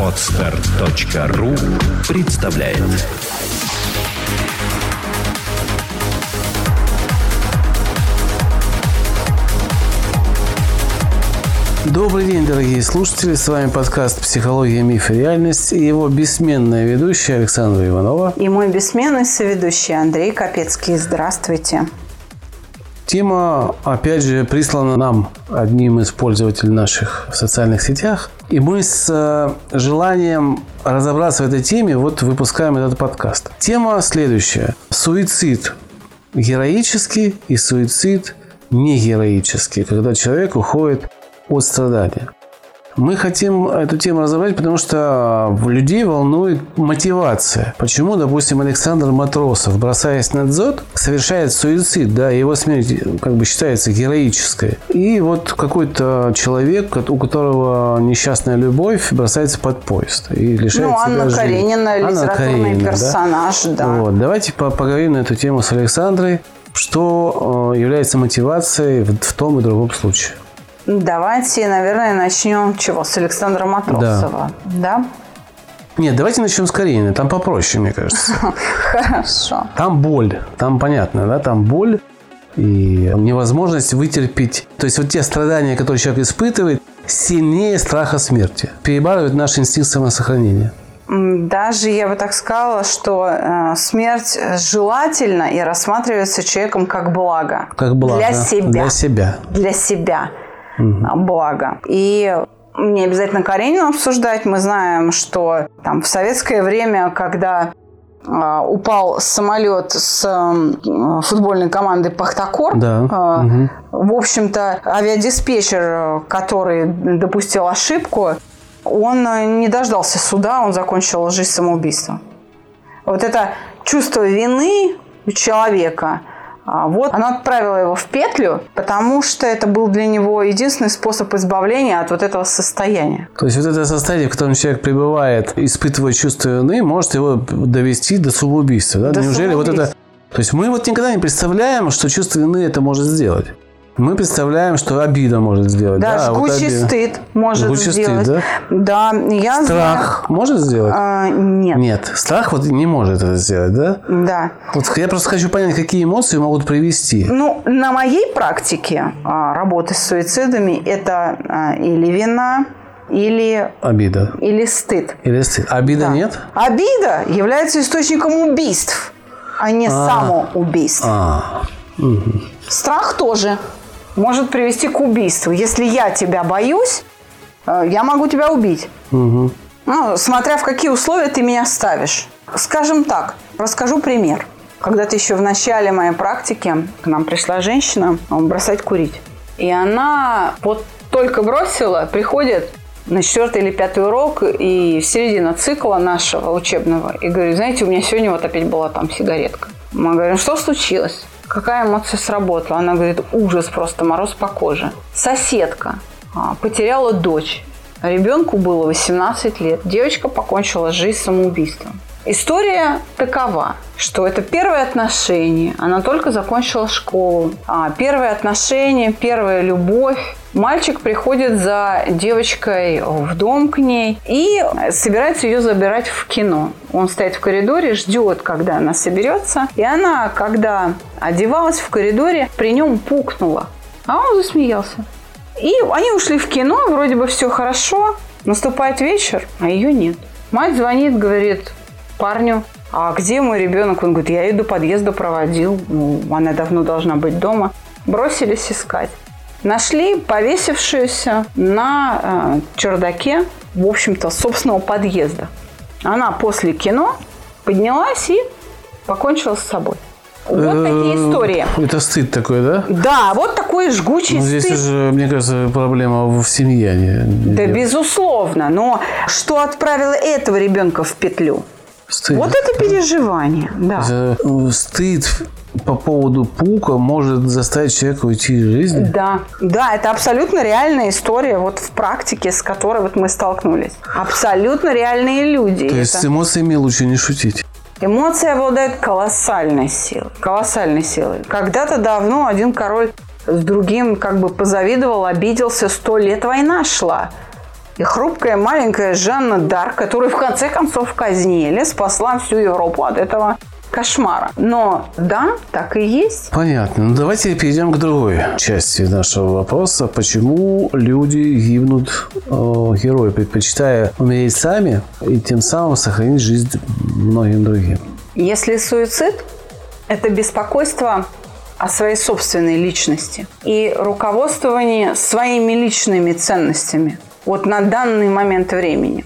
Отстар.ру представляет Добрый день, дорогие слушатели. С вами подкаст «Психология, миф и реальность» и его бессменная ведущая Александра Иванова. И мой бессменный соведущий Андрей Капецкий. Здравствуйте. Тема, опять же, прислана нам одним из пользователей наших в социальных сетях. И мы с э, желанием разобраться в этой теме вот выпускаем этот подкаст. Тема следующая. Суицид героический и суицид негероический, когда человек уходит от страдания. Мы хотим эту тему разобрать, потому что людей волнует мотивация. Почему, допустим, Александр Матросов, бросаясь на дзот, совершает суицид, да, его смерть как бы считается героической. И вот какой-то человек, у которого несчастная любовь, бросается под поезд и лишает ну, себя Анна жизни. Каренина, Анна литературный Каренина, персонаж, да. Вот. Давайте по- поговорим на эту тему с Александрой, что э, является мотивацией в том и другом случае. Давайте, наверное, начнем чего? С Александра Матросова. Да? Нет, давайте начнем с Каренина. Там попроще, мне кажется. Хорошо. Там боль, там понятно, да, там боль и невозможность вытерпеть. То есть вот те страдания, которые человек испытывает, сильнее страха смерти. Перебарывает наш инстинкт самосохранения. Даже я бы так сказала, что э, смерть желательна и рассматривается человеком как благо. Как благо. Для себя. Для себя. Для себя а, благо. И не обязательно Каренину обсуждать. Мы знаем, что там в советское время, когда а, упал самолет с футбольной командой Пахтакор. Да. Мгм. В общем-то, авиадиспетчер, который допустил ошибку, он не дождался суда, он закончил жизнь самоубийством. Вот это чувство вины у человека, а, вот оно отправило его в петлю, потому что это был для него единственный способ избавления от вот этого состояния. То есть вот это состояние, в котором человек пребывает, испытывая чувство вины, может его довести до самоубийства. Да? До Неужели вот это... самоубийства. То есть мы вот никогда не представляем, что чувство вины это может сделать. Мы представляем, что обида может сделать. Да, Да, вот жгучий обида. стыд может Жгучий стыд, сделать. да? Да, я Страх может сделать? знаю. А, нет. Нет, страх вот не может это сделать, да? Да. Вот я просто хочу понять, какие эмоции могут привести. Ну, на моей практике а, работы с суицидами это а, или вина, или, Обида. или стыд. Или стыд. Обида Да. нет? Обида является источником убийств, а не самоубийств. А, Страх тоже может привести к убийству. Если я тебя боюсь, э, я могу тебя убить. Ну, смотря в какие условия ты меня ставишь. Скажем так, расскажу пример. Когда-то еще в начале моей практики к нам пришла женщина бросать курить. И она вот только бросила, приходит на четвертый или пятый урок и в середине цикла нашего учебного. И говорит, знаете, у меня сегодня вот опять была там сигаретка. Мы говорим, что случилось? Какая эмоция сработала? Она говорит, ужас просто, мороз по коже. Соседка а, потеряла дочь. Ребенку было 18 лет. Девочка покончила жизнь самоубийством. История такова, что это первое отношение. Она только закончила школу. А, первое отношение, первая любовь. Мальчик приходит за девочкой в дом к ней и собирается ее забирать в кино. Он стоит в коридоре, ждет, когда она соберется. И она, когда одевалась в коридоре, при нем пукнула. А он засмеялся. И они ушли в кино, вроде бы все хорошо. Наступает вечер, а ее нет. Мать звонит, говорит парню, а где мой ребенок? Он говорит, я ее до подъезда проводил, ну, она давно должна быть дома. Бросились искать. Нашли повесившуюся на э, чердаке, в общем-то, собственного подъезда. Она после кино поднялась и покончила с собой. Вот такие истории. Это стыд такой, да? Да, вот такой жгучий Ну, здесь стыд. уже, мне кажется, проблема в семье. а не- не Да, дело. безусловно. Но что отправило этого ребенка в петлю? Стыд. Вот это переживание, да. Э, Стыд по поводу пука может заставить человека уйти из жизни. Да, да, это абсолютно реальная история вот в практике, с которой вот мы столкнулись. Абсолютно реальные люди. То есть Это- с эмоциями лучше не шутить. Эмоции обладают колоссальной силой. Колоссальной силой. Когда-то давно один король с другим как бы позавидовал, обиделся, сто лет война шла. И хрупкая маленькая Жанна Дар, которую в конце концов казнили, спасла всю Европу от этого кошмара. Но да, так и есть. Понятно. Ну, давайте перейдем к другой части нашего вопроса. Почему люди гибнут, э, герои, предпочитая умереть сами и тем самым сохранить жизнь многим другим? Если суицид – это беспокойство о своей собственной личности и руководствование своими личными ценностями вот на данный момент времени,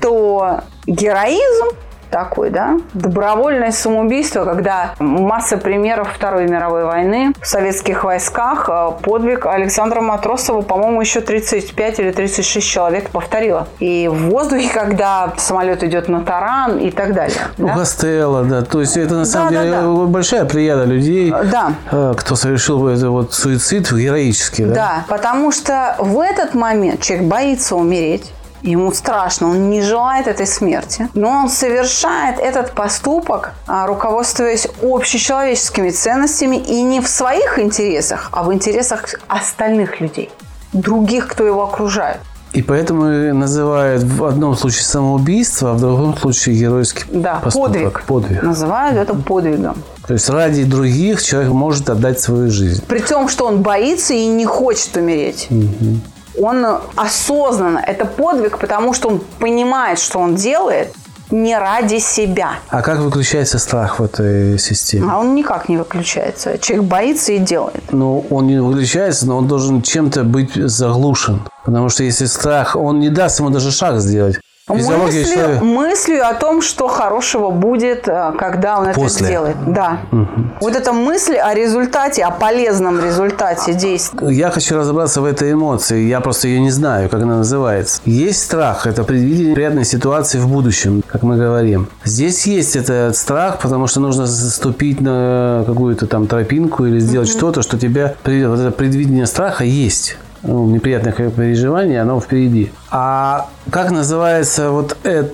то героизм такой, да, добровольное самоубийство, когда масса примеров Второй мировой войны в советских войсках, э, подвиг Александра Матросова, по-моему, еще 35 или 36 человек повторило. И в воздухе, когда самолет идет на таран и так далее. Ну, да? Гастелло, да. То есть это на самом Да, да, деле да. большая плеяда людей, Да. э, кто совершил это вот суицид героический, да? Да, потому что в этот момент человек боится умереть. Ему страшно, он не желает этой смерти. Но он совершает этот поступок, а, руководствуясь общечеловеческими ценностями и не в своих интересах, а в интересах остальных людей, других, кто его окружает. И поэтому называют в одном случае самоубийство, а в другом случае геройский Да, поступок. подвиг. Подвиг. Называют это подвигом. То есть ради других человек может отдать свою жизнь. При том, что он боится и не хочет умереть. Он осознанно, это подвиг, потому что он понимает, что он делает не ради себя. А как выключается страх в этой системе? А он никак не выключается. Человек боится и делает. Ну, он не выключается, но он должен чем-то быть заглушен. Потому что если страх, он не даст ему даже шаг сделать. Мыслью, мыслью о том, что хорошего будет, э, когда он После. это сделает. Да. Вот эта мысль о результате, о полезном результате действия. Я хочу разобраться в этой эмоции. Я просто ее не знаю, как она называется. Есть страх. Это предвидение приятной ситуации в будущем, как мы говорим. Здесь есть этот страх, потому что нужно заступить на какую-то там тропинку или сделать что-то, что тебя приведет. Вот это предвидение страха есть. Ну, неприятных переживаний, оно впереди. А как называется вот это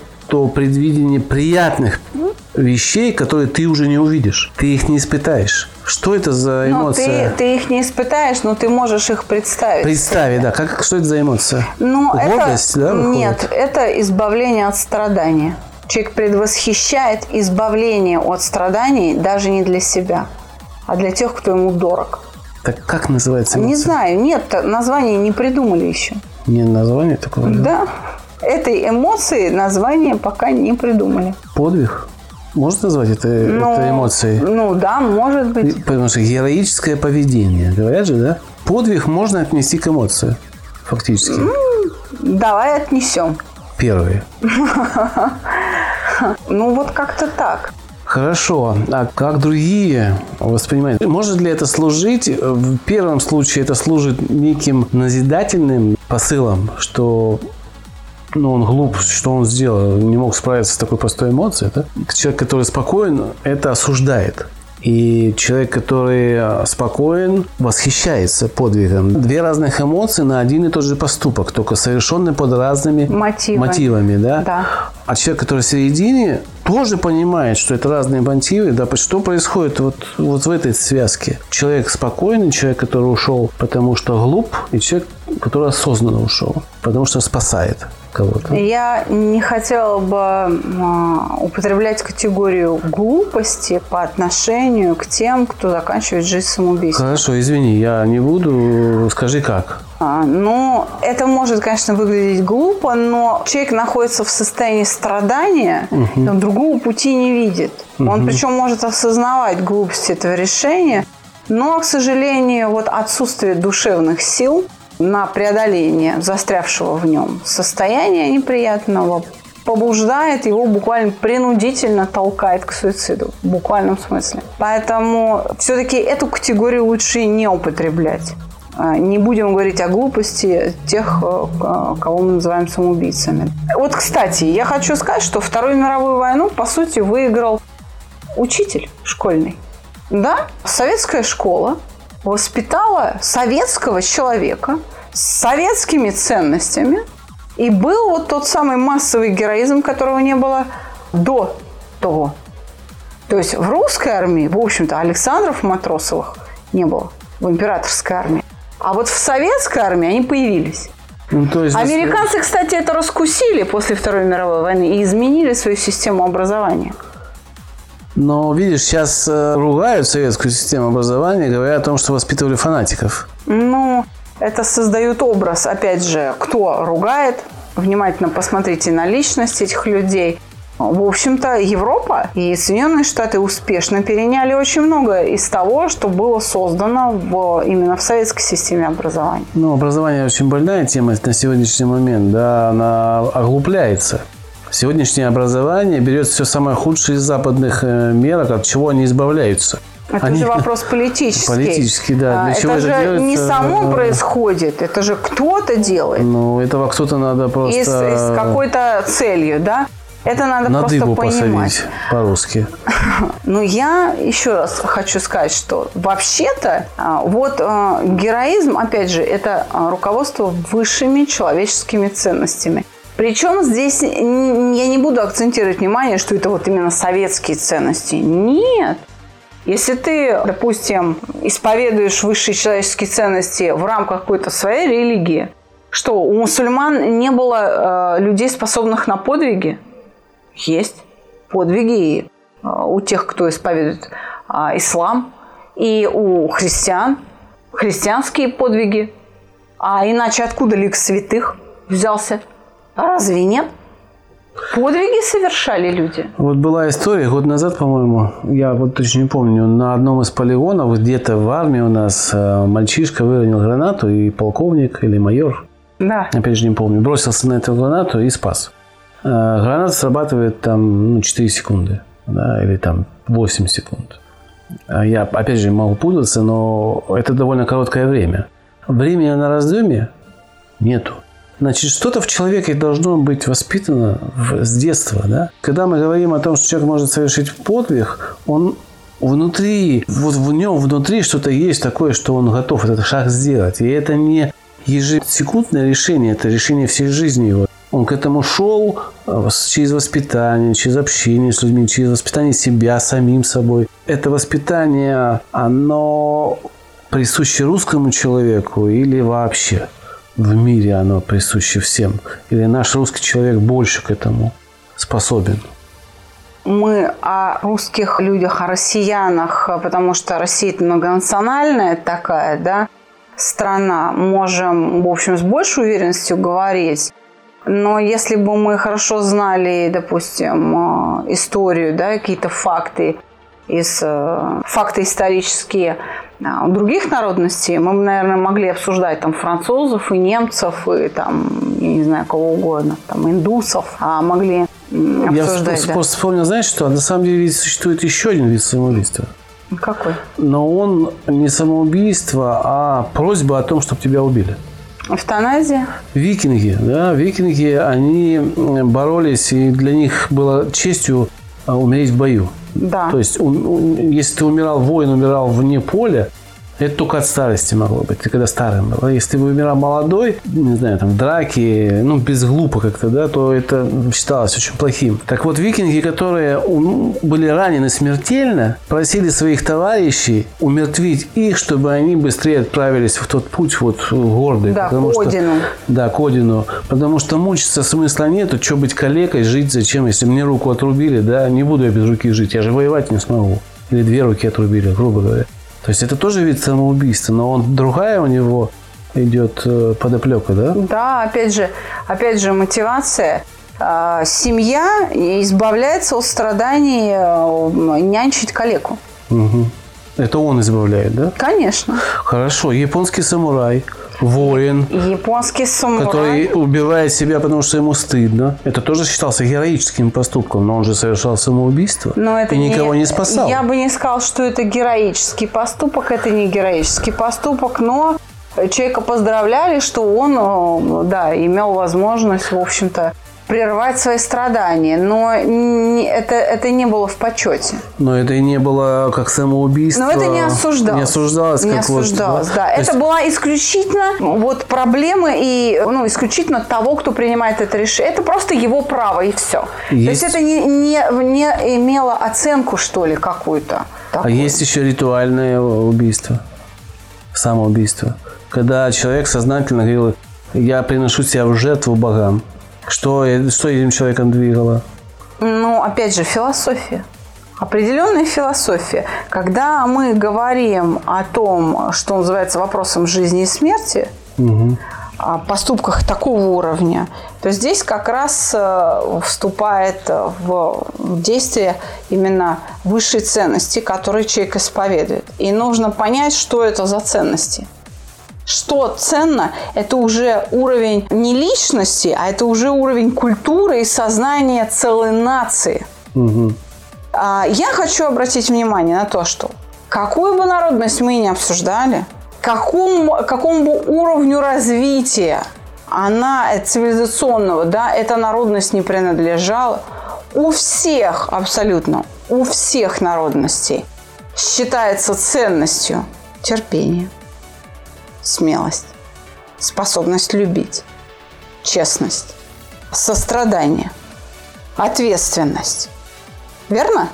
предвидение приятных вещей, которые ты уже не увидишь? Ты их не испытаешь. Что это за Ну, эмоция? ты, ты их не испытаешь, но ты можешь их представить. Представь, да. Как, что это за эмоция? Ну, Гордость, это, да, выходит? Нет, это избавление от страдания. Человек предвосхищает избавление от страданий даже не для себя, а для тех, кто ему дорог. Так как называется эмоция? Не знаю, нет, название не придумали еще. Не название такого? да? Этой эмоции название пока не придумали. Подвиг? Можно назвать это, Ну, это эмоцией? Ну да, может быть. Потому что героическое поведение, говорят же, да? Подвиг можно отнести к эмоции, фактически. Давай отнесем. Первый. Ну вот как-то так. Хорошо. А как другие воспринимают? Может ли это служить? В первом случае это служит неким назидательным посылом, что ну, он глуп, что он сделал, не мог справиться с такой простой эмоцией. Да? Человек, который спокоен, это осуждает. И человек, который э, спокоен, восхищается подвигом. Две разных эмоции на один и тот же поступок, только совершенный под разными Мотивами. мотивами да? Да. А человек, который в середине, тоже понимает, что это разные мотивы. Да, что происходит вот, вот в этой связке? Человек спокойный, человек, который ушел, потому что глуп, и человек, который осознанно ушел, потому что спасает кого-то. Я не хотела бы а, употреблять категорию глупости по отношению к тем, кто заканчивает жизнь самоубийством. Хорошо, извини, я не буду. Скажи как. А, Ну, это может, конечно, выглядеть глупо, но человек находится в состоянии страдания, и он другого пути не видит. Он причем может осознавать глупость этого решения, но, к сожалению, вот отсутствие душевных сил на преодоление застрявшего в нем состояния неприятного побуждает его буквально принудительно толкает к суициду в буквальном смысле. Поэтому все-таки эту категорию лучше не употреблять. А, Не будем говорить о глупости тех, э, к- кого мы называем самоубийцами. Вот, кстати, я хочу сказать, что Вторую мировую войну, по сути, выиграл учитель школьный. Да, советская школа воспитала советского человека с советскими ценностями. И был вот тот самый массовый героизм, которого не было до того. То есть в русской армии, в общем-то, Александров Матросовых не было в императорской армии. А вот в советской армии они появились. Ну, то есть, Американцы, кстати, это раскусили после Второй мировой войны и изменили свою систему образования. Но, видишь, сейчас э, ругают советскую систему образования, говоря о том, что воспитывали фанатиков. Ну, это создает образ, опять же, кто ругает. Внимательно посмотрите на личность этих людей. В общем-то, Европа и Соединенные Штаты успешно переняли очень много из того, что было создано в, именно в советской системе образования. Ну, образование очень больная тема на сегодняшний момент, да, она оглупляется. Сегодняшнее образование берет все самое худшее из западных э, мерок, от чего они избавляются. Это Они- уже вопрос политический. Политический, да. Для А, чего это это же делается? не само Э, происходит, это же кто-то делает. Ну, этого кто-то надо просто... И с, и с какой-то целью, да? Это надо на просто дыбу понимать. по-русски. Но я еще раз хочу сказать, что вообще-то а, вот а, героизм, опять же, это а, руководство высшими человеческими ценностями. Причем здесь я не буду акцентировать внимание, что это вот именно советские ценности. Нет. Если ты, допустим, исповедуешь высшие человеческие ценности в рамках какой-то своей религии, что у мусульман не было э, людей, способных на подвиги? Есть подвиги э, у тех, кто исповедует а, ислам, и у христиан христианские подвиги. А иначе откуда лик святых взялся? А разве нет? Подвиги совершали люди. Вот была история год назад, по-моему, я вот точно не помню, на одном из полигонов где-то в армии у нас э, мальчишка выронил гранату, и полковник или майор, Да. опять же не помню, бросился на эту гранату и спас. Э, Граната срабатывает там ну, 4 секунды, да, или там 8 секунд. А Я, опять же, могу путаться, но это довольно короткое время. Времени на раздумье нету. Значит, что-то в человеке должно быть воспитано в- с детства, да? Когда мы говорим о том, что человек может совершить подвиг, он внутри, вот в нем внутри что-то есть такое, что он готов этот шаг сделать. И это не ежесекундное решение, это решение всей жизни его. Он к этому шел э, через воспитание, через общение с людьми, через воспитание себя самим собой. Это воспитание, оно присуще русскому человеку или вообще в мире оно присуще всем? Или наш русский человек больше к этому способен? мы о русских людях, о россиянах, потому что Россия это многонациональная такая, да, страна, можем, в общем, с большей уверенностью говорить. Но если бы мы хорошо знали, допустим, э, историю, да, какие-то факты из э, факты исторические у других народностей, мы бы, наверное, могли обсуждать там французов и немцев и там, я не знаю, кого угодно, там индусов, а могли м, Я обсуждать, да. вспом- вспомнил, знаешь что? На самом деле ведь существует еще один вид самоубийства. Какой? Но он не самоубийство, а просьба о том, чтобы тебя убили. Эвтаназия? Викинги, да, викинги, они боролись, и для них было честью а, умереть в бою. Да. То есть, ум- ум- если ты умирал, воин умирал вне поля, это только от старости могло быть, ты когда старым был. А Если ты умирал молодой, не знаю, там, в драке, ну, без глупо как-то, да, то это считалось очень плохим. Так вот, викинги, которые ум- были ранены смертельно, просили своих товарищей умертвить их, чтобы они быстрее отправились в тот путь вот гордый. Да, потому к что- Одину. да, к Одину. Потому что мучиться смысла нету. Что быть калекой, жить зачем? Если мне руку отрубили, да, не буду я без руки жить. Я же воевать не смогу. Или две руки отрубили, грубо говоря. То есть это тоже вид самоубийства, но он другая у него идет э, подоплека, да? Да, опять же, опять же, мотивация. А, Семья избавляется от страданий э, нянчить калеку. Мгм. Это он избавляет, да? Конечно. Хорошо. Японский самурай, воин, Японский самурай. который убивает себя, потому что ему стыдно. Это тоже считался героическим поступком, но он же совершал самоубийство Но это и никого не спасал. Я бы не сказал, что это героический поступок. Это не героический поступок, но человека поздравляли, что он, э, да, имел возможность, в общем-то, прервать свои страдания. Но это, это не было в почете. Но это и не было как самоубийство. Но это не осуждалось. Не осуждалось, Не как вот, осуждалось, да. То Это есть была исключительно вот проблемы и ну, исключительно того, кто принимает это решение. Это просто его право и все. То Есть- есть это не, не, не имело оценку, что ли, какую-то. А такую. есть еще ритуальное убийство, самоубийство. Когда человек сознательно говорил, Я приношу себя в жертву богам. Что, что этим человеком двигало? Ну, опять же, философия. Определенная философия. Когда мы говорим о том, что называется вопросом жизни и смерти, угу. о поступках такого уровня, то здесь как раз э, вступает в действие именно высшие ценности, которые человек исповедует. И нужно понять, что это за ценности – что ценно, это уже уровень не личности, а это уже уровень культуры и сознания целой нации. Угу. Я хочу обратить внимание на то, что какую бы народность мы ни обсуждали, какому, какому бы уровню развития она цивилизационного, да, эта народность не принадлежала, у всех абсолютно, у всех народностей считается ценностью терпение смелость, способность любить, честность, сострадание, ответственность. Верно?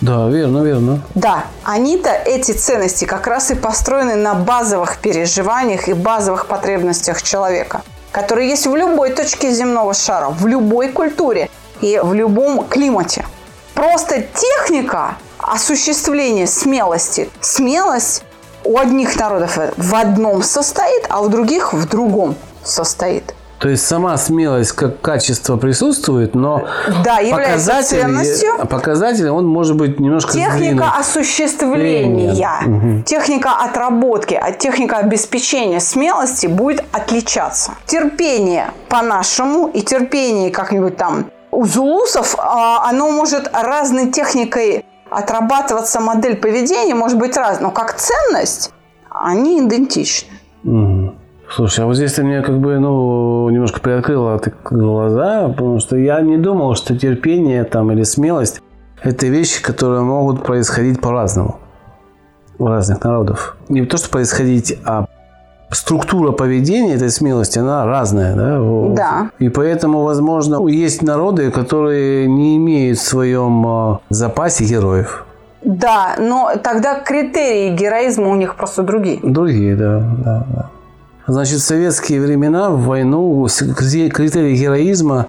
Да, верно, верно. Да, они-то, эти ценности, как раз и построены на базовых переживаниях и базовых потребностях человека, которые есть в любой точке земного шара, в любой культуре и в любом климате. Просто техника осуществления смелости. Смелость у одних народов в одном состоит, а у других в другом состоит. То есть сама смелость как качество присутствует, но да, показатель, ценностью. показатель он может быть немножко Техника сдвинут. осуществления, угу. техника отработки, а техника обеспечения смелости будет отличаться. Терпение по-нашему и терпение как-нибудь там у зулусов, а, оно может разной техникой отрабатываться модель поведения может быть разной, но как ценность они идентичны. Угу. Слушай, а вот здесь ты мне как бы, ну, немножко приоткрыла глаза, потому что я не думал, что терпение там или смелость – это вещи, которые могут происходить по-разному у разных народов. Не то, что происходить, а структура поведения этой смелости, она разная, да? Да. И поэтому, возможно, есть народы, которые не имеют в своем а, запасе героев. Да, но тогда критерии героизма у них просто другие. Другие, да, да, да. Значит, в советские времена в войну критерий героизма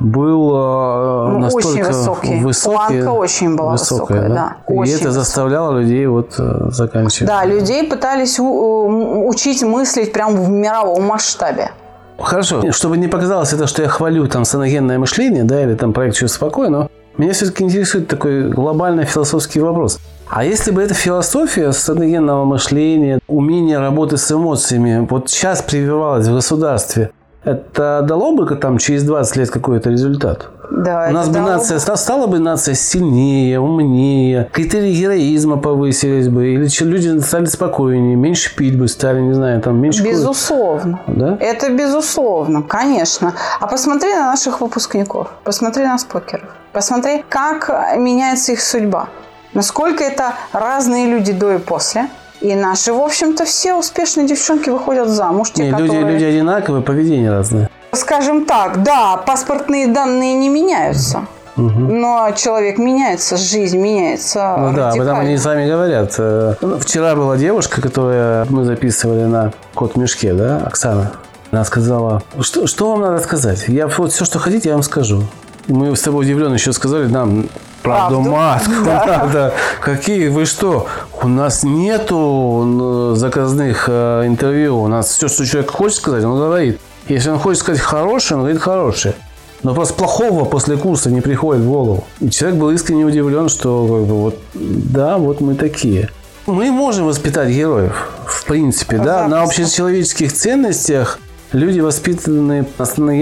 был а, ну, настолько очень высокий. высокий Планка очень была высокая, высокая да. да. Очень И это заставляло людей вот э, заканчивать. Да, людей пытались учить мыслить прямо в мировом масштабе. Хорошо, чтобы не показалось это, что я хвалю там саногенное мышление, да, или там проект «Чувство покоя», но меня все-таки интересует такой глобальный философский вопрос. А если бы эта философия саногенного мышления, умение работы с эмоциями вот сейчас прививалась в государстве – это дало бы там через 20 лет какой-то результат? Да, У нас бы нация бы. стала бы нация сильнее, умнее, критерии героизма повысились бы, или люди стали спокойнее, меньше пить бы стали, не знаю, там меньше. Безусловно. Да? Это безусловно, конечно. А посмотри на наших выпускников, посмотри на спокеров, посмотри, как меняется их судьба. Насколько это разные люди до и после – и наши, в общем-то, все успешные девчонки выходят замуж. Те, Не, которые... люди, люди одинаковые, поведение разное. Скажем так, да, паспортные данные не меняются. Угу. Но человек меняется, жизнь меняется. Ну да, об этом они сами говорят. Э, ну, вчера была девушка, которую мы записывали на код в мешке, да, Оксана. Она сказала, что, что вам надо сказать? Я вот все, что хотите, я вам скажу. Мы с тобой удивленно еще сказали, нам правду, правду. матку да. надо. Какие вы что? У нас нету заказных э, интервью. У нас все, что человек хочет сказать, он говорит. Если он хочет сказать хорошее, он говорит хорошее. Но просто плохого после курса не приходит в голову. И человек был искренне удивлен, что как бы, вот, да, вот мы такие. Мы можем воспитать героев, в принципе, да, на общечеловеческих ценностях Люди, воспитанные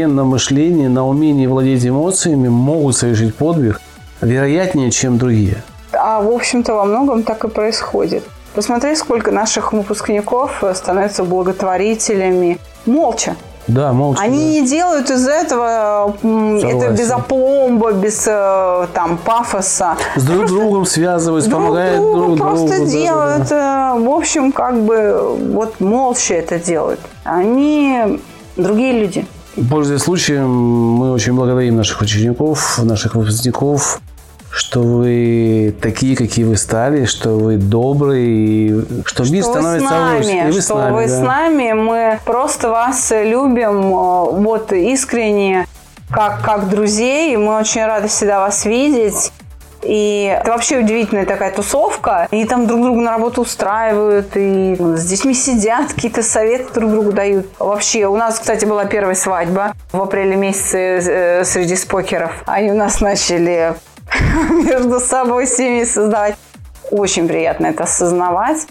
на мышлении, на умении владеть эмоциями, могут совершить подвиг вероятнее, чем другие. А, в общем-то, во многом так и происходит. Посмотри, сколько наших выпускников становятся благотворителями молча. Да, молча. Они да. не делают из этого Согласен. это без опломба, без э, там пафоса. С друг просто другом связываются, друг помогают другу, друг другу. Просто делают, да, да. в общем, как бы вот молча это делают. Они другие люди. Пользуясь случаем, мы очень благодарим наших учеников, наших выпускников что вы такие, какие вы стали, что вы добрые, что, что мир становится нами, лучше. И вы что с нами, вы да. с нами, мы просто вас любим, вот искренне, как, как друзей, мы очень рады всегда вас видеть. И это вообще удивительная такая тусовка. И там друг друга на работу устраивают, и с детьми сидят, какие-то советы друг другу дают. Вообще, у нас, кстати, была первая свадьба в апреле месяце э, среди спокеров. Они у нас начали между собой семьи создавать. Очень приятно это осознавать.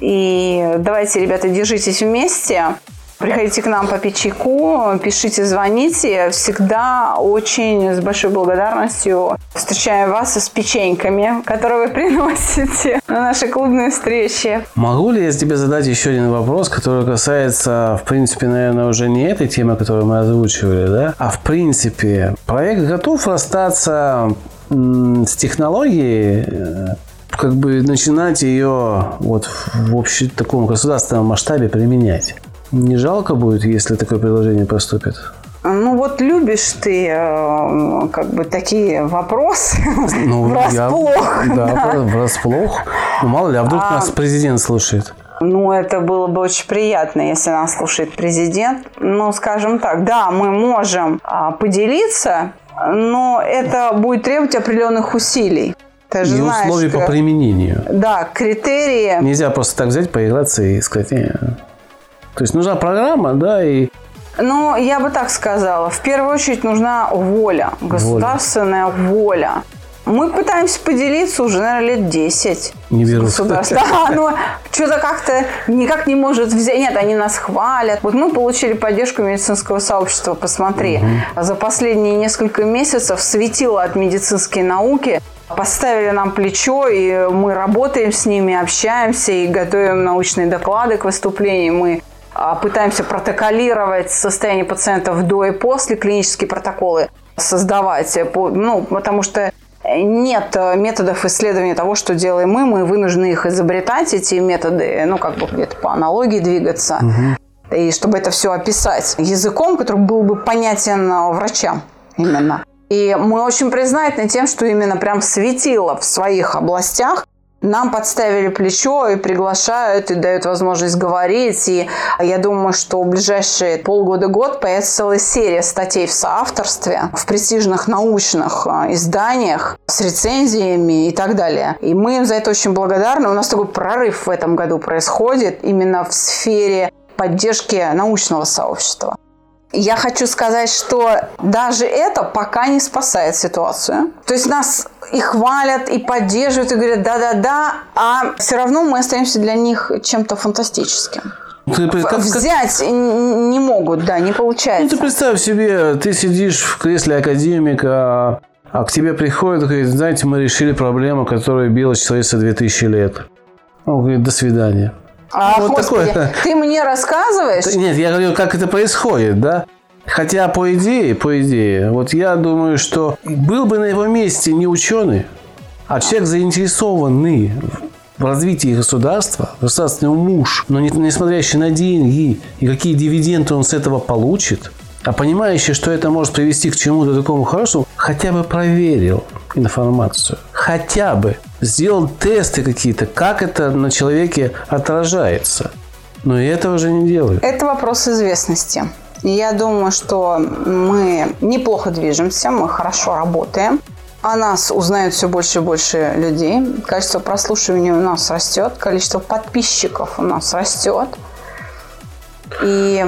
И давайте, ребята, держитесь вместе. Приходите к нам попить чайку, пишите, звоните. Всегда очень с большой благодарностью встречаем вас с печеньками, которые вы приносите на наши клубные встречи. Могу ли я тебе задать еще один вопрос, который касается, в принципе, наверное, уже не этой темы, которую мы озвучивали, да, а в принципе, проект готов расстаться с технологией, э, как бы начинать ее вот в общем таком государственном масштабе применять. Не жалко будет, если такое предложение поступит? Ну вот любишь ты э, как бы такие вопросы ну, врасплох. Я, да, да, врасплох. Ну мало ли, а вдруг а, нас президент слушает? Ну, это было бы очень приятно, если нас слушает президент. Ну, скажем так, да, мы можем а, поделиться, но это будет требовать определенных усилий. Ты же и знаешь, условий по применению. Да, критерии. Нельзя просто так взять, поиграться и сказать, то есть нужна программа, да, и ну, я бы так сказала. В первую очередь нужна воля, государственная воля. воля. Мы пытаемся поделиться уже, наверное, лет 10. Не берут. Да, но что-то как-то никак не может взять. Нет, они нас хвалят. Вот мы получили поддержку медицинского сообщества. Посмотри, угу. за последние несколько месяцев светило от медицинской науки поставили нам плечо, и мы работаем с ними, общаемся и готовим научные доклады к выступлению. Мы а, пытаемся протоколировать состояние пациентов до и после, клинические протоколы создавать, ну, потому что нет методов исследования того, что делаем мы, мы вынуждены их изобретать, эти методы, ну, как бы где-то по аналогии двигаться, угу. и чтобы это все описать языком, который был бы понятен врачам именно. И мы очень признательны тем, что именно прям светило в своих областях нам подставили плечо и приглашают, и дают возможность говорить. И я думаю, что в ближайшие полгода-год появится целая серия статей в соавторстве в престижных научных а, изданиях с рецензиями и так далее. И мы им за это очень благодарны. У нас такой прорыв в этом году происходит именно в сфере поддержки научного сообщества. Я хочу сказать, что даже это пока не спасает ситуацию. То есть нас и хвалят, и поддерживают, и говорят да-да-да, а все равно мы остаемся для них чем-то фантастическим. Ты, как, Взять как... не могут, да, не получается. Ну, ты представь себе, ты сидишь в кресле академика, а к тебе приходит и говорит, знаете, мы решили проблему, которая била человечество 2000 лет. Он говорит, до свидания. А, вот господи, такое. ты мне рассказываешь? Нет, я говорю, как это происходит, да? Хотя, по идее, по идее, вот я думаю, что был бы на его месте не ученый, а человек заинтересованный в развитии государства, государственный муж, но не, не смотрящий на деньги и какие дивиденды он с этого получит, а понимающий, что это может привести к чему-то такому хорошему, хотя бы проверил информацию. Хотя бы сделал тесты какие-то, как это на человеке отражается. Но и этого уже не делают. Это вопрос известности. Я думаю, что мы неплохо движемся, мы хорошо работаем. О нас узнают все больше и больше людей. Количество прослушиваний у нас растет, количество подписчиков у нас растет. И,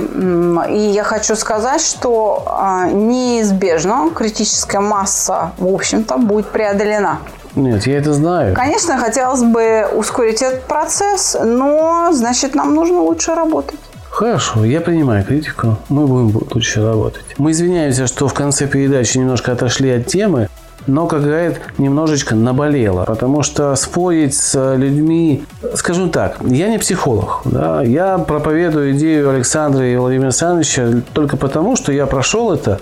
и я хочу сказать, что а, неизбежно критическая масса, в общем-то, будет преодолена. Нет, я это знаю. Конечно, хотелось бы ускорить этот процесс, но, значит, нам нужно лучше работать. Хорошо, я принимаю критику. Мы будем лучше работать. Мы извиняемся, что в конце передачи немножко отошли от темы, но, как говорят, немножечко наболело. Потому что спорить с людьми... Скажу так, я не психолог. Да? Я проповедую идею Александра и Владимира Александровича только потому, что я прошел это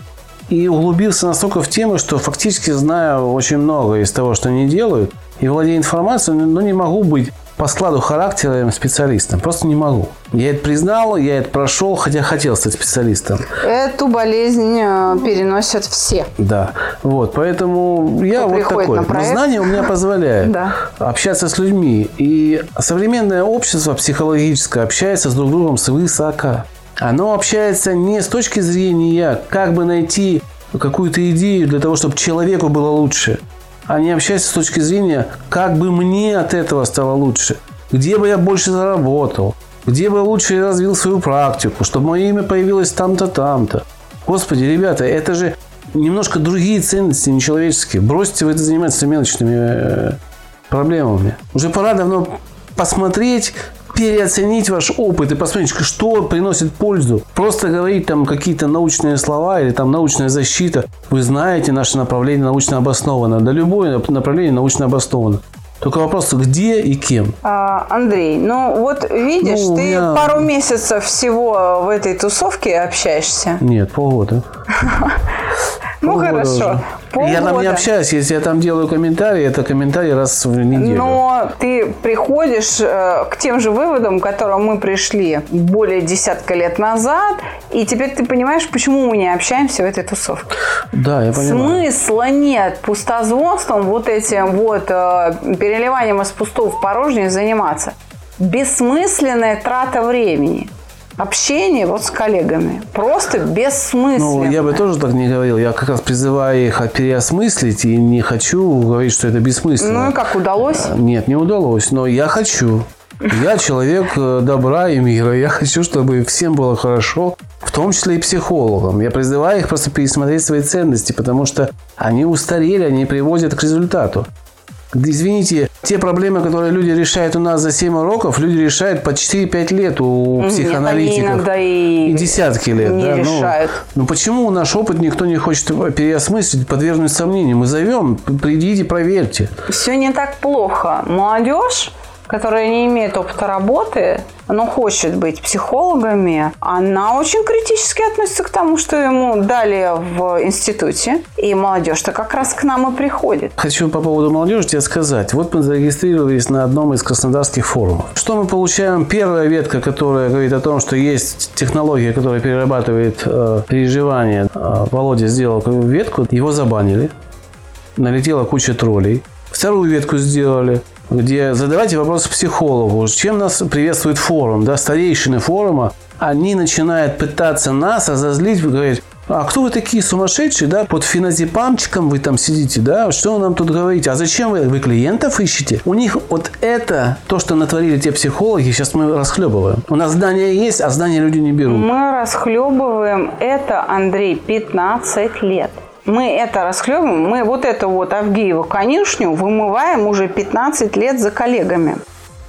и углубился настолько в тему, что фактически знаю очень много из того, что они делают, и владею информацией, но не могу быть по складу характера специалистом. Просто не могу. Я это признал, я это прошел, хотя хотел стать специалистом. Эту болезнь э, переносят все. Да. Вот, поэтому я Кто вот такой. Но знание у меня позволяет Да. общаться с людьми. И современное общество психологическое общается с друг другом свысока. Оно общается не с точки зрения, как бы найти какую-то идею для того, чтобы человеку было лучше. Они общаются с точки зрения, как бы мне от этого стало лучше. Где бы я больше заработал. Где бы я лучше развил свою практику. Чтобы мое имя появилось там-то, там-то. Господи, ребята, это же немножко другие ценности, нечеловеческие. Бросьте вы это заниматься мелочными э, проблемами. Уже пора давно посмотреть, переоценить ваш опыт и посмотреть, что приносит пользу. Просто говорить там какие-то научные слова или там научная защита. Вы знаете, наше направление научно обосновано. Да любое направление научно обосновано. Только вопрос, где и кем. А, Андрей, ну вот видишь, Ну, ты меня- пару месяцев всего в этой тусовке общаешься. Нет, полгода. Ну Полгода хорошо. уже. Я там не полгода. общаюсь, если я там делаю комментарии, это комментарий раз в неделю. Но ты приходишь э, к тем же выводам, к которым мы пришли более десятка лет назад, и теперь ты понимаешь, почему мы не общаемся в этой тусовке. Да, я понимаю. Смысла нет пустозвонством, вот этим вот э, переливанием из пустого в порожнее заниматься. Бессмысленная трата времени. Общение вот с коллегами. Просто бессмысленно. Ну, я бы тоже так не говорил. Я как раз призываю их переосмыслить и не хочу говорить, что это бессмысленно. Ну и как удалось? Нет, не удалось, но я хочу. Я человек э, добра и мира. Я хочу, чтобы всем было хорошо, в том числе и психологам. Я призываю их просто пересмотреть свои ценности, потому что они устарели, они приводят к результату. Извините, те проблемы, которые люди решают у нас за 7 уроков, люди решают по 4-5 лет у Нет, психоаналитиков. иногда и, И десятки лет, не да. ну, решают. Ну, почему наш опыт никто не хочет переосмыслить, подвергнуть сомнению? Мы зовем, придите, проверьте. Все не так плохо. Молодежь, которая не имеет опыта работы, но хочет быть психологами, она очень критически относится к тому, что ему дали в институте. И молодежь-то как раз к нам и приходит. Хочу по поводу молодежи тебе сказать. Вот мы зарегистрировались на одном из краснодарских форумов. Что мы получаем? Первая ветка, которая говорит о том, что есть технология, которая перерабатывает э, переживания. Э, Володя сделал ветку, его забанили. Налетела куча троллей. Вторую ветку сделали, где задавайте вопросы психологу. Чем нас приветствует форум? Да, старейшины форума, они начинают пытаться нас разозлить, говорить, а кто вы такие сумасшедшие, да, под феназепамчиком вы там сидите, да, что вы нам тут говорите, а зачем вы, вы клиентов ищете? У них вот это, то, что натворили те психологи, сейчас мы расхлебываем. У нас здания есть, а здания люди не берут. Мы расхлебываем это, Андрей, 15 лет. Мы это расхлебываем, мы вот эту вот Авгиеву конюшню вымываем уже 15 лет за коллегами.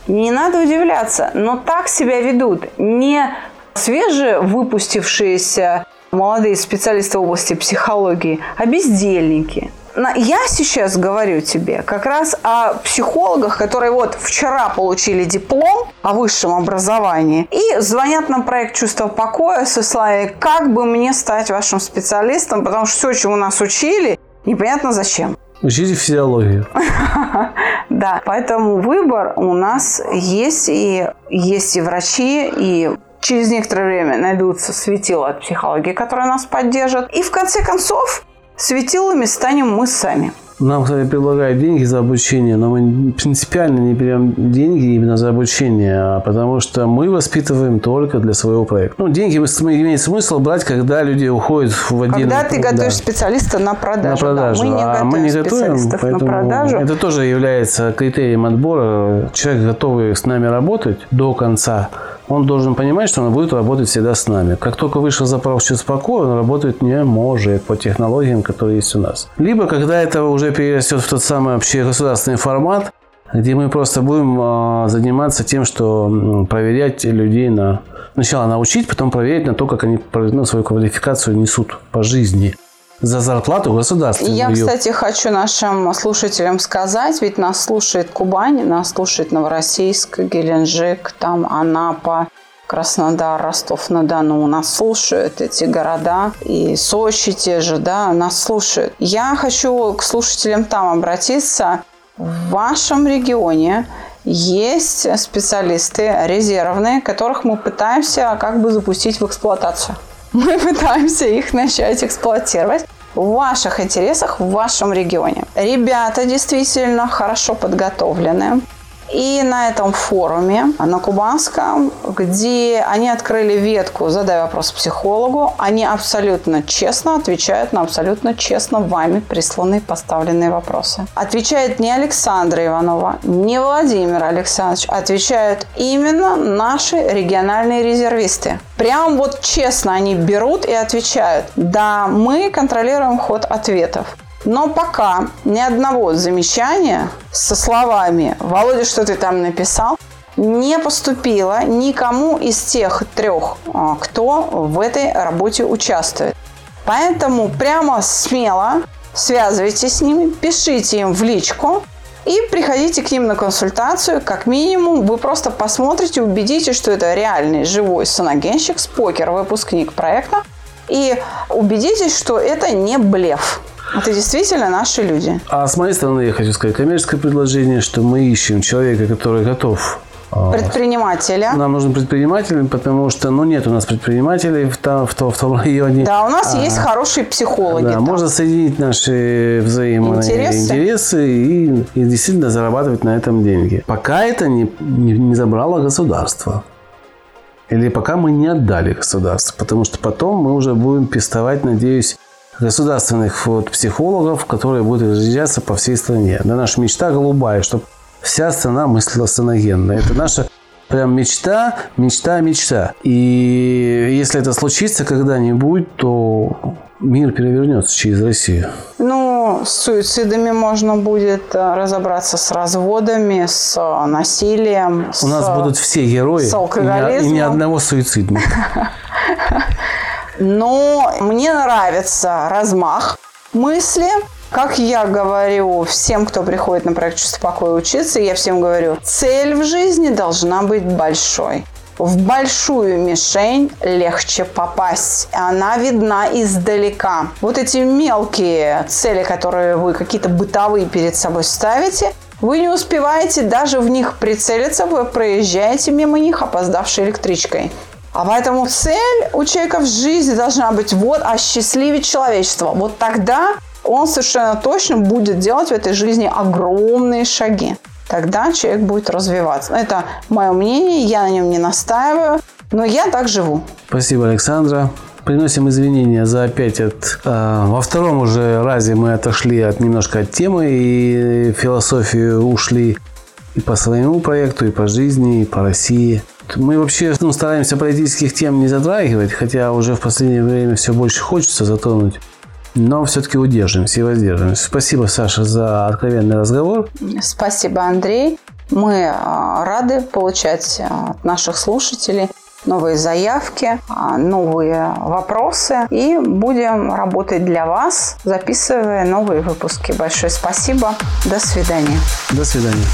Не надо удивляться, но так себя ведут не свежевыпустившиеся молодые специалисты в области психологии, а бездельники. Я сейчас говорю тебе как раз о психологах, которые вот вчера получили диплом о высшем образовании и звонят на проект «Чувство покоя» со словами «Как бы мне стать вашим специалистом?» Потому что все, чему нас учили, непонятно зачем. Учите физиологию. Да, поэтому выбор у нас есть, и есть и врачи, и через некоторое время найдутся светила от психологии, которые нас поддержат. И в конце концов светилами станем мы сами. Нам, кстати, предлагают деньги за обучение, но мы принципиально не берем деньги именно за обучение, а потому что мы воспитываем только для своего проекта. Ну, деньги имеет смысл брать, когда люди уходят в отдельный... Когда ты да, готовишь специалиста на продажу. на продажу, Да, мы не а готовим мы не готовим, поэтому на продажу. это тоже является критерием отбора. Человек, готовый с нами работать до конца, он должен понимать, что он будет работать всегда с нами. Как только вышел запрос через покой, он работать не может по технологиям, которые есть у нас. Либо, когда это уже перерастет в тот самый общегосударственный формат, где мы просто будем а, заниматься тем, что проверять людей на... Сначала научить, потом проверять на то, как они ну, свою квалификацию несут по жизни. За зарплату государственную. Я, кстати, хочу нашим слушателям сказать, ведь нас слушает Кубань, нас слушает Новороссийск, Геленджик, там Анапа, Краснодар, Ростов-на-Дону. Нас слушают эти города, и Сочи те же, да, нас слушают. Я хочу к слушателям там обратиться. В вашем регионе есть специалисты резервные, которых мы пытаемся как бы запустить в эксплуатацию. Мы пытаемся их начать эксплуатировать в ваших интересах, в вашем регионе. Ребята действительно хорошо подготовлены. И на этом форуме, на Кубанском, где они открыли ветку «Задай вопрос психологу», они абсолютно честно отвечают на абсолютно честно вами присланные поставленные вопросы. Отвечает не Александра Иванова, не Владимир Александрович, отвечают именно наши региональные резервисты. Прям вот честно они берут и отвечают. Да, мы контролируем ход ответов. Но пока ни одного замечания со словами «Володя, что ты там написал?» не поступило никому из тех трех, а, кто в этой работе участвует. Поэтому прямо смело связывайтесь с ними, пишите им в личку и приходите к ним на консультацию. Как минимум, вы просто посмотрите, убедитесь, что это реальный живой саногенщик, спокер, выпускник проекта. И убедитесь, что это не блеф. Это действительно наши люди. А с моей стороны я хочу сказать коммерческое предложение, что мы ищем человека, который готов а, Предпринимателя. Нам нужен предприниматель, потому что ну, нет у нас предпринимателей в, том, в, том, в том районе. Да, у нас а, есть хорошие психологи. Да, там. можно соединить наши взаимные интересы, интересы и, и действительно зарабатывать на этом деньги. Пока это не, не, не забрало государство. Или пока мы не отдали государству. Потому что потом мы уже будем пестовать, надеюсь, государственных вот психологов, которые будут разъезжаться по всей стране. Да, наша мечта голубая, чтобы вся страна мыслила саногенно. Это наша прям мечта, мечта, мечта. И если это случится когда-нибудь, то мир перевернется через Россию. Ну, с суицидами можно будет э, разобраться, с разводами, с э, насилием. У с, нас будут все герои, с алкоголизмом. И ни, и ни одного суицидника. но мне нравится размах мысли. Как я говорю всем, кто приходит на проект «Чувство покоя» учиться, я всем говорю, цель в жизни должна быть большой. В большую мишень легче попасть. Она видна издалека. Вот эти мелкие цели, которые вы какие-то бытовые перед собой ставите, вы не успеваете даже в них прицелиться, вы проезжаете мимо них, опоздавшей электричкой. А поэтому цель у человека в жизни должна быть вот осчастливить человечество. Вот тогда он совершенно точно будет делать в этой жизни огромные шаги. Тогда человек будет развиваться. Это мое мнение, я на нем не настаиваю, но я так живу. Спасибо, Александра. Приносим извинения за опять от... Э, во втором уже разе мы отошли от немножко от темы и философию ушли и по своему проекту, и по жизни, и по России. Мы вообще ну, стараемся политических тем не затрагивать, хотя уже в последнее время все больше хочется затронуть. Но все-таки удерживаемся и воздерживаемся. Спасибо, Саша, за откровенный разговор. Спасибо, Андрей. Мы а, рады получать а, от наших слушателей новые заявки, а, новые вопросы и будем работать для вас, записывая новые выпуски. Большое спасибо. До свидания. До свидания.